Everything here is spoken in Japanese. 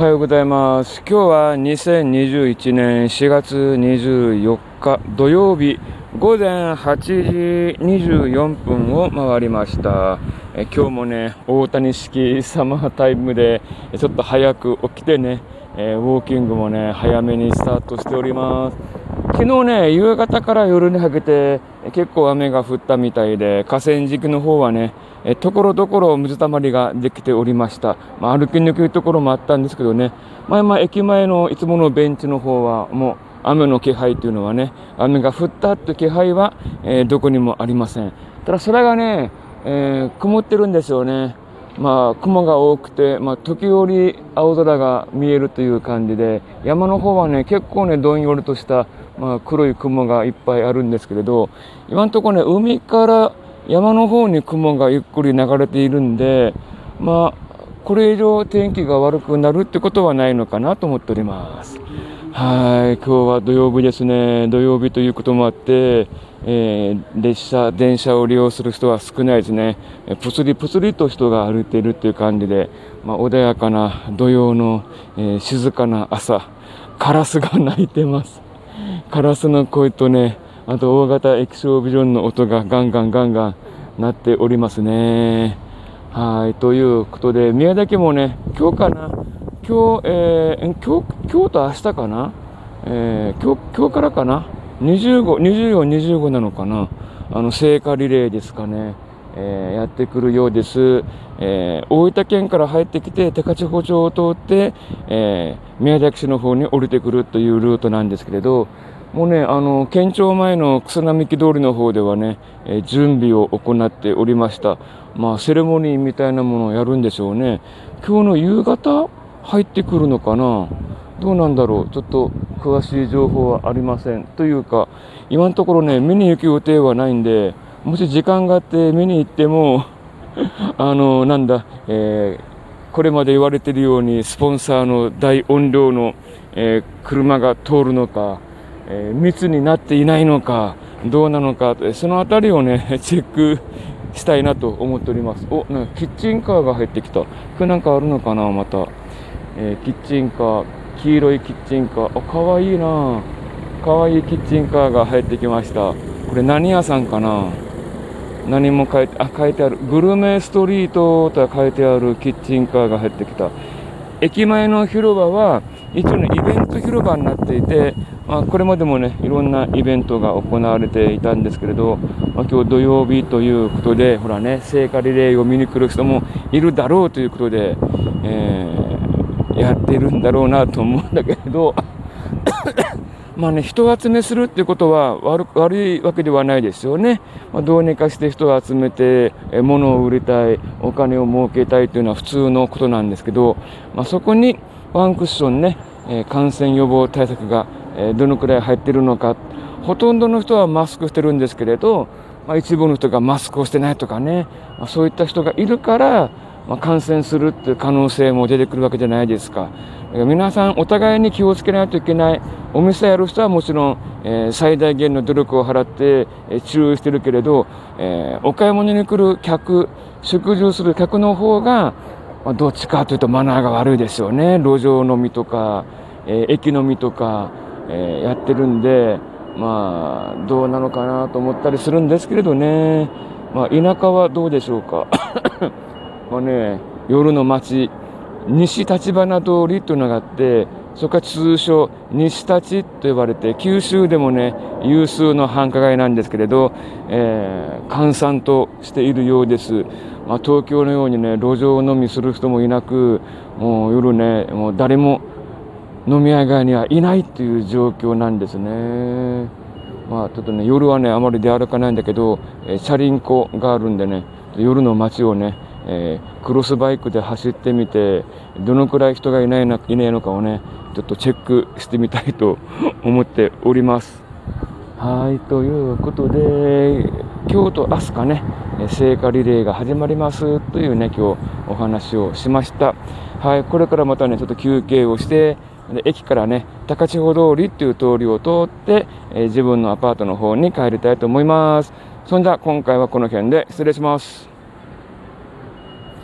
はようございます。今日は2021年4月24日土曜日午前8時24分を回りました。え今日もね、大谷式サマータイムでちょっと早く起きてね、えウォーキングもね、早めにスタートしております。昨日ね、夕方から夜にかけて結構雨が降ったみたいで、河川敷の方はね、えところどころ水たまりができておりました。まあ、歩きにくいところもあったんですけどね、まあ、まあ駅前のいつものベンチの方はもう雨の気配というのはね、雨が降ったという気配は、えー、どこにもありません。ただ空がね、えー、曇ってるんですよね。まあ、雲が多くて、まあ、時折青空が見えるという感じで、山の方はね、結構ね、どんよりとした、まあ、黒い雲がいっぱいあるんですけれど、今のところね、海から山の方に雲がゆっくり流れているんで、まあ、これ以上天気が悪くなるってことはないのかなと思っております。はい、今日は土曜日ですね。土曜日ということもあって、えー、列車、電車を利用する人は少ないですね。ぷつりぷつりと人が歩いているっていう感じで、まあ、穏やかな土曜の、えー、静かな朝、カラスが鳴いてます。カラスの声とね、あと大型液晶ビジョンの音がガンガンガンガン鳴っておりますね。はい、ということで、宮崎もね、今日かな、今日、えー、今日、今日と明日かな、えー、今日、今日からかな、25、24、25なのかな、あの、聖火リレーですかね。えー、やってくるようです、えー、大分県から入ってきて高千穂町を通って、えー、宮崎市の方に降りてくるというルートなんですけれどもうね、あの、県庁前の草並木通りの方ではね、えー、準備を行っておりました。まあ、セレモニーみたいなものをやるんでしょうね。今日の夕方入ってくるのかな？どうなんだろう？ちょっと詳しい情報はありません。というか、今のところね、見に行く予定はないんで、もし時間があって見に行っても、あの、なんだ、えー、これまで言われてるように、スポンサーの大音量の、えー、車が通るのか、えー、密になっていないのか、どうなのか、そのあたりをね、チェックしたいなと思っております。お、なんかキッチンカーが入ってきた。これなんかあるのかな、また。えー、キッチンカー、黄色いキッチンカー。あ、かわいいなかわいいキッチンカーが入ってきました。これ何屋さんかな何も書いて、あ、書いてある。グルメストリートと書いてあるキッチンカーが入ってきた。駅前の広場は、一応ね、イベント広場になっていて、まあ、これまでもね、いろんなイベントが行われていたんですけれど、まあ、今日土曜日ということで、ほらね、聖火リレーを見に来る人もいるだろうということで、えー、やってるんだろうなと思うんだけれど、まあね、人を集めするっていうことは悪いわけではないですよね。まあ、どうにかして人を集めて、え物を売りたい、お金を儲けたいというのは普通のことなんですけど、まあ、そこにワンクッションね、感染予防対策がどのくらい入ってるのかほとんどの人はマスクしてるんですけれど、まあ、一部の人がマスクをしてないとかね、ま、そういった人がいるから、まあ、感染するっていう可能性も出てくるわけじゃないですか。皆さんお互いに気をつけないといけない。お店やる人はもちろん、えー、最大限の努力を払って、えー、注意してるけれど、えー、お買い物に来る客、食事をする客の方が、まあ、どっちかというとマナーが悪いですよね。路上飲みとか、え駅飲みとか、えー、やってるんで、まあ、どうなのかなと思ったりするんですけれどね、まあ、田舎はどうでしょうか。まあね、夜の街、西立花通りというのがあって、そこは通称西立と呼ばれて、九州でもね、有数の繁華街なんですけれど、えー、閑散としているようです。まあ、東京のようにね、路上飲みする人もいなく、もう夜ね、もう誰も飲み屋街にはいないっていう状況なんですね。まあちょっとね、夜はね、あまり出歩かないんだけど、えー、チャリンコがあるんでね、夜の街をね、えー、クロスバイクで走ってみて、どのくらい人がいないないないのかをね、ちょっとチェックしてみたいと思っております。はい、ということで、今日と明日かね、聖火リレーが始まりますというね、今日お話をしました。はい、これからまたね、ちょっと休憩をして、で駅からね、高千穂通りっていう通りを通って、えー、自分のアパートの方に帰りたいと思います。そんじゃ今回はこの辺で失礼します。